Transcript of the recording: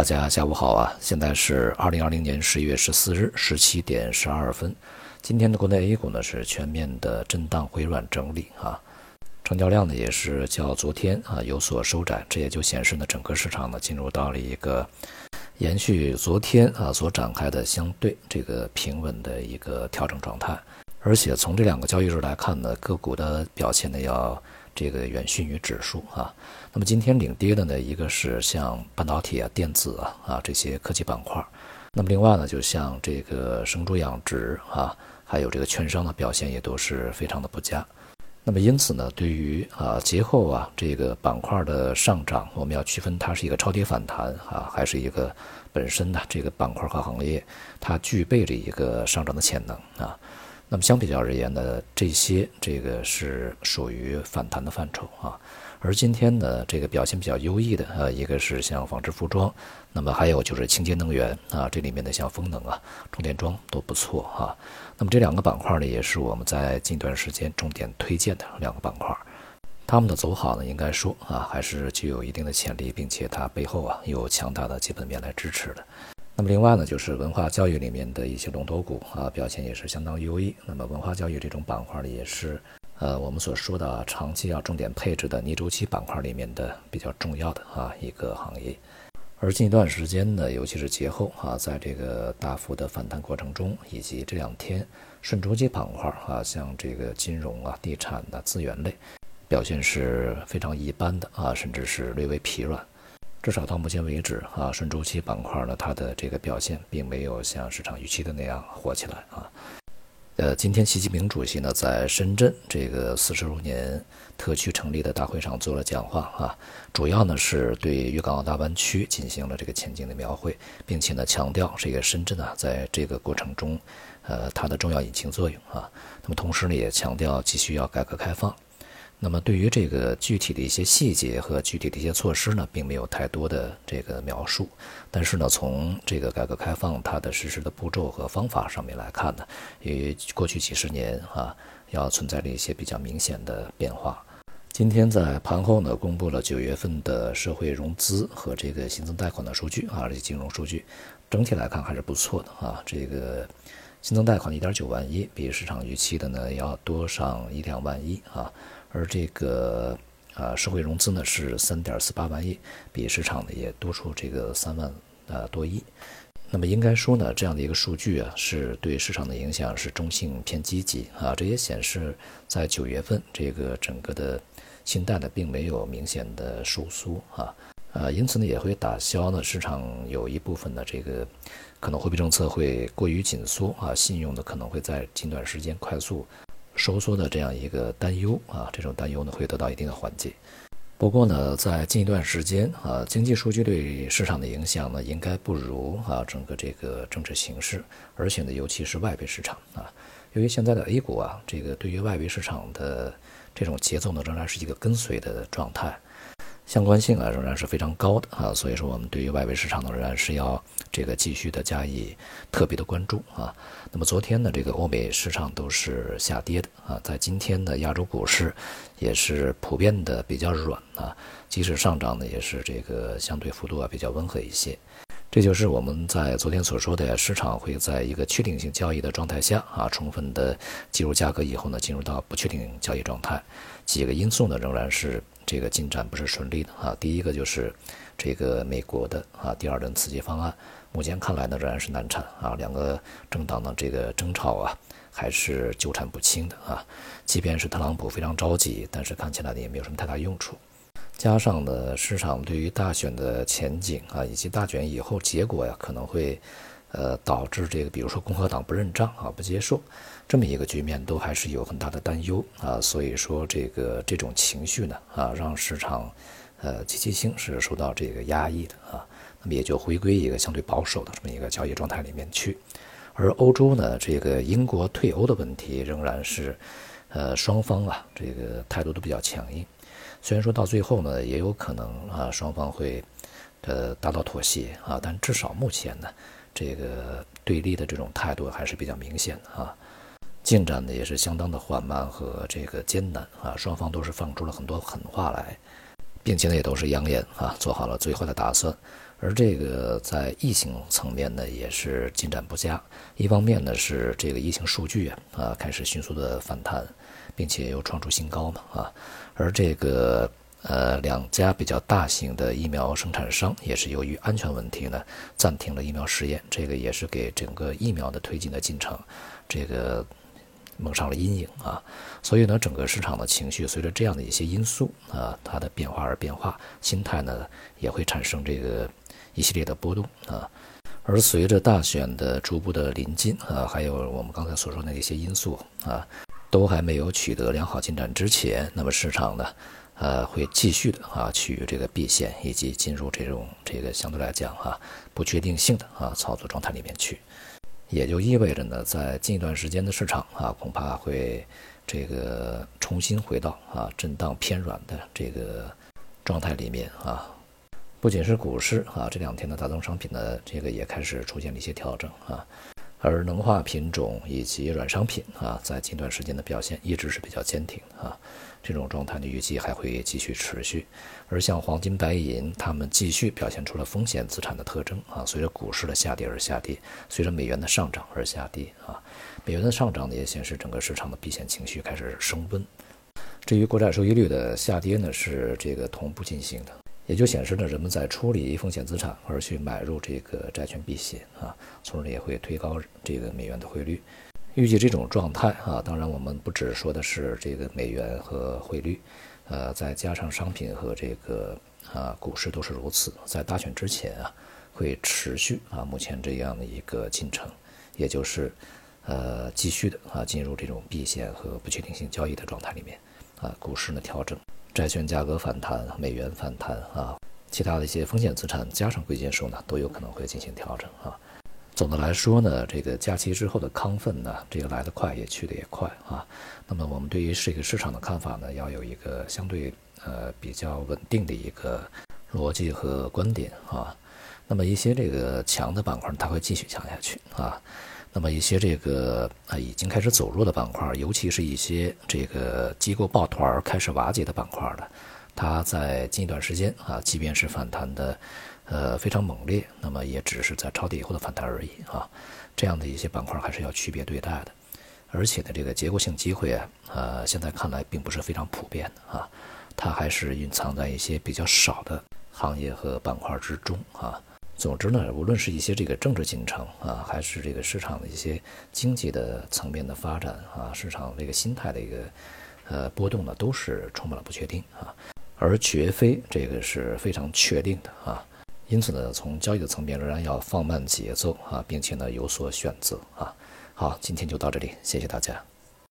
大家下午好啊！现在是二零二零年十一月十四日十七点十二分。今天的国内 A 股呢是全面的震荡回软整理啊，成交量呢也是较昨天啊有所收窄，这也就显示呢整个市场呢进入到了一个延续昨天啊所展开的相对这个平稳的一个调整状态。而且从这两个交易日来看呢，个股的表现呢要。这个远逊于指数啊，那么今天领跌的呢，一个是像半导体啊、电子啊啊这些科技板块，那么另外呢，就像这个生猪养殖啊，还有这个券商的表现也都是非常的不佳。那么因此呢，对于啊节后啊这个板块的上涨，我们要区分它是一个超跌反弹啊，还是一个本身的这个板块和行业它具备着一个上涨的潜能啊。那么相比较而言呢，这些这个是属于反弹的范畴啊。而今天呢，这个表现比较优异的呃，一个是像纺织服装，那么还有就是清洁能源啊，这里面的像风能啊、充电桩都不错啊。那么这两个板块呢，也是我们在近段时间重点推荐的两个板块。他们的走好呢，应该说啊，还是具有一定的潜力，并且它背后啊有强大的基本面来支持的。那么另外呢，就是文化教育里面的一些龙头股啊，表现也是相当优异。那么文化教育这种板块呢，也是呃我们所说的长期要重点配置的逆周期板块里面的比较重要的啊一个行业。而近一段时间呢，尤其是节后啊，在这个大幅的反弹过程中，以及这两天顺周期板块啊，像这个金融啊、地产的资源类，表现是非常一般的啊，甚至是略微疲软。至少到目前为止啊，顺周期板块呢，它的这个表现并没有像市场预期的那样火起来啊。呃，今天习近平主席呢在深圳这个四十周年特区成立的大会上做了讲话啊，主要呢是对粤港澳大湾区进行了这个前景的描绘，并且呢强调这个深圳啊在这个过程中，呃它的重要引擎作用啊。那么同时呢也强调继续要改革开放。那么对于这个具体的一些细节和具体的一些措施呢，并没有太多的这个描述。但是呢，从这个改革开放它的实施的步骤和方法上面来看呢，与过去几十年啊，要存在着一些比较明显的变化。今天在盘后呢，公布了九月份的社会融资和这个新增贷款的数据啊，这些金融数据，整体来看还是不错的啊。这个新增贷款一点九万亿，比市场预期的呢要多上一两万亿啊。而这个啊，社会融资呢是三点四八万亿，比市场呢也多出这个三万啊多亿。那么应该说呢，这样的一个数据啊，是对市场的影响是中性偏积极啊。这也显示在九月份这个整个的信贷呢并没有明显的收缩啊，呃，因此呢也会打消呢市场有一部分的这个可能货币政策会过于紧缩啊，信用呢可能会在近段时间快速。收缩的这样一个担忧啊，这种担忧呢会得到一定的缓解。不过呢，在近一段时间啊，经济数据对市场的影响呢，应该不如啊整个这个政治形势，而且呢，尤其是外围市场啊，由于现在的 A 股啊，这个对于外围市场的这种节奏呢，仍然是一个跟随的状态。相关性啊仍然是非常高的啊，所以说我们对于外围市场呢仍然是要这个继续的加以特别的关注啊。那么昨天呢，这个欧美市场都是下跌的啊，在今天的亚洲股市也是普遍的比较软啊，即使上涨呢也是这个相对幅度啊比较温和一些。这就是我们在昨天所说的，市场会在一个确定性交易的状态下啊，充分的进入价格以后呢，进入到不确定交易状态。几个因素呢仍然是。这个进展不是顺利的啊。第一个就是这个美国的啊第二轮刺激方案，目前看来呢仍然是难产啊。两个政党的这个争吵啊还是纠缠不清的啊。即便是特朗普非常着急，但是看起来呢也没有什么太大用处。加上呢市场对于大选的前景啊以及大选以后结果呀可能会。呃，导致这个，比如说共和党不认账啊，不接受，这么一个局面，都还是有很大的担忧啊。所以说，这个这种情绪呢，啊，让市场，呃，积极性是受到这个压抑的啊。那么也就回归一个相对保守的这么一个交易状态里面去。而欧洲呢，这个英国退欧的问题仍然是，呃，双方啊，这个态度都比较强硬。虽然说到最后呢，也有可能啊，双方会，呃，达到妥协啊，但至少目前呢。这个对立的这种态度还是比较明显的啊，进展呢也是相当的缓慢和这个艰难啊，双方都是放出了很多狠话来，并且呢也都是扬言啊做好了最坏的打算，而这个在疫情层面呢，也是进展不佳。一方面呢是这个疫情数据啊啊开始迅速的反弹，并且又创出新高嘛啊，而这个呃两家比较大型的疫苗生产商也是由于安全问题呢暂停了疫苗试验，这个也是给整个疫苗的推进的进程这个蒙上了阴影啊。所以呢，整个市场的情绪随着这样的一些因素啊它的变化而变化，心态呢也会产生这个。一系列的波动啊，而随着大选的逐步的临近啊，还有我们刚才所说的那些因素啊，都还没有取得良好进展之前，那么市场呢，呃，会继续的啊，趋于这个避险以及进入这种这个相对来讲啊不确定性的啊操作状态里面去，也就意味着呢，在近一段时间的市场啊，恐怕会这个重新回到啊震荡偏软的这个状态里面啊。不仅是股市啊，这两天的大宗商品呢，这个也开始出现了一些调整啊。而能化品种以及软商品啊，在近段时间的表现一直是比较坚挺啊。这种状态呢，预计还会继续持续。而像黄金、白银，它们继续表现出了风险资产的特征啊。随着股市的下跌而下跌，随着美元的上涨而下跌啊。美元的上涨呢，也显示整个市场的避险情绪开始升温。至于国债收益率的下跌呢，是这个同步进行的。也就显示呢，人们在处理风险资产而去买入这个债券避险啊，从而也会推高这个美元的汇率。预计这种状态啊，当然我们不只说的是这个美元和汇率，呃，再加上商品和这个啊股市都是如此。在大选之前啊，会持续啊目前这样的一个进程，也就是呃继续的啊进入这种避险和不确定性交易的状态里面啊，股市呢调整。债券价格反弹，美元反弹啊，其他的一些风险资产加上贵金属呢，都有可能会进行调整啊。总的来说呢，这个假期之后的亢奋呢，这个来得快也去得也快啊。那么我们对于这个市场的看法呢，要有一个相对呃比较稳定的一个逻辑和观点啊。那么一些这个强的板块，它会继续强下去啊。那么一些这个啊已经开始走弱的板块，尤其是一些这个机构抱团开始瓦解的板块的，它在近一段时间啊，即便是反弹的呃非常猛烈，那么也只是在抄底以后的反弹而已啊。这样的一些板块还是要区别对待的，而且呢，这个结构性机会啊，呃，现在看来并不是非常普遍的啊，它还是蕴藏在一些比较少的行业和板块之中啊。总之呢，无论是一些这个政治进程啊，还是这个市场的一些经济的层面的发展啊，市场这个心态的一个呃波动呢，都是充满了不确定啊，而绝非这个是非常确定的啊。因此呢，从交易的层面仍然要放慢节奏啊，并且呢有所选择啊。好，今天就到这里，谢谢大家。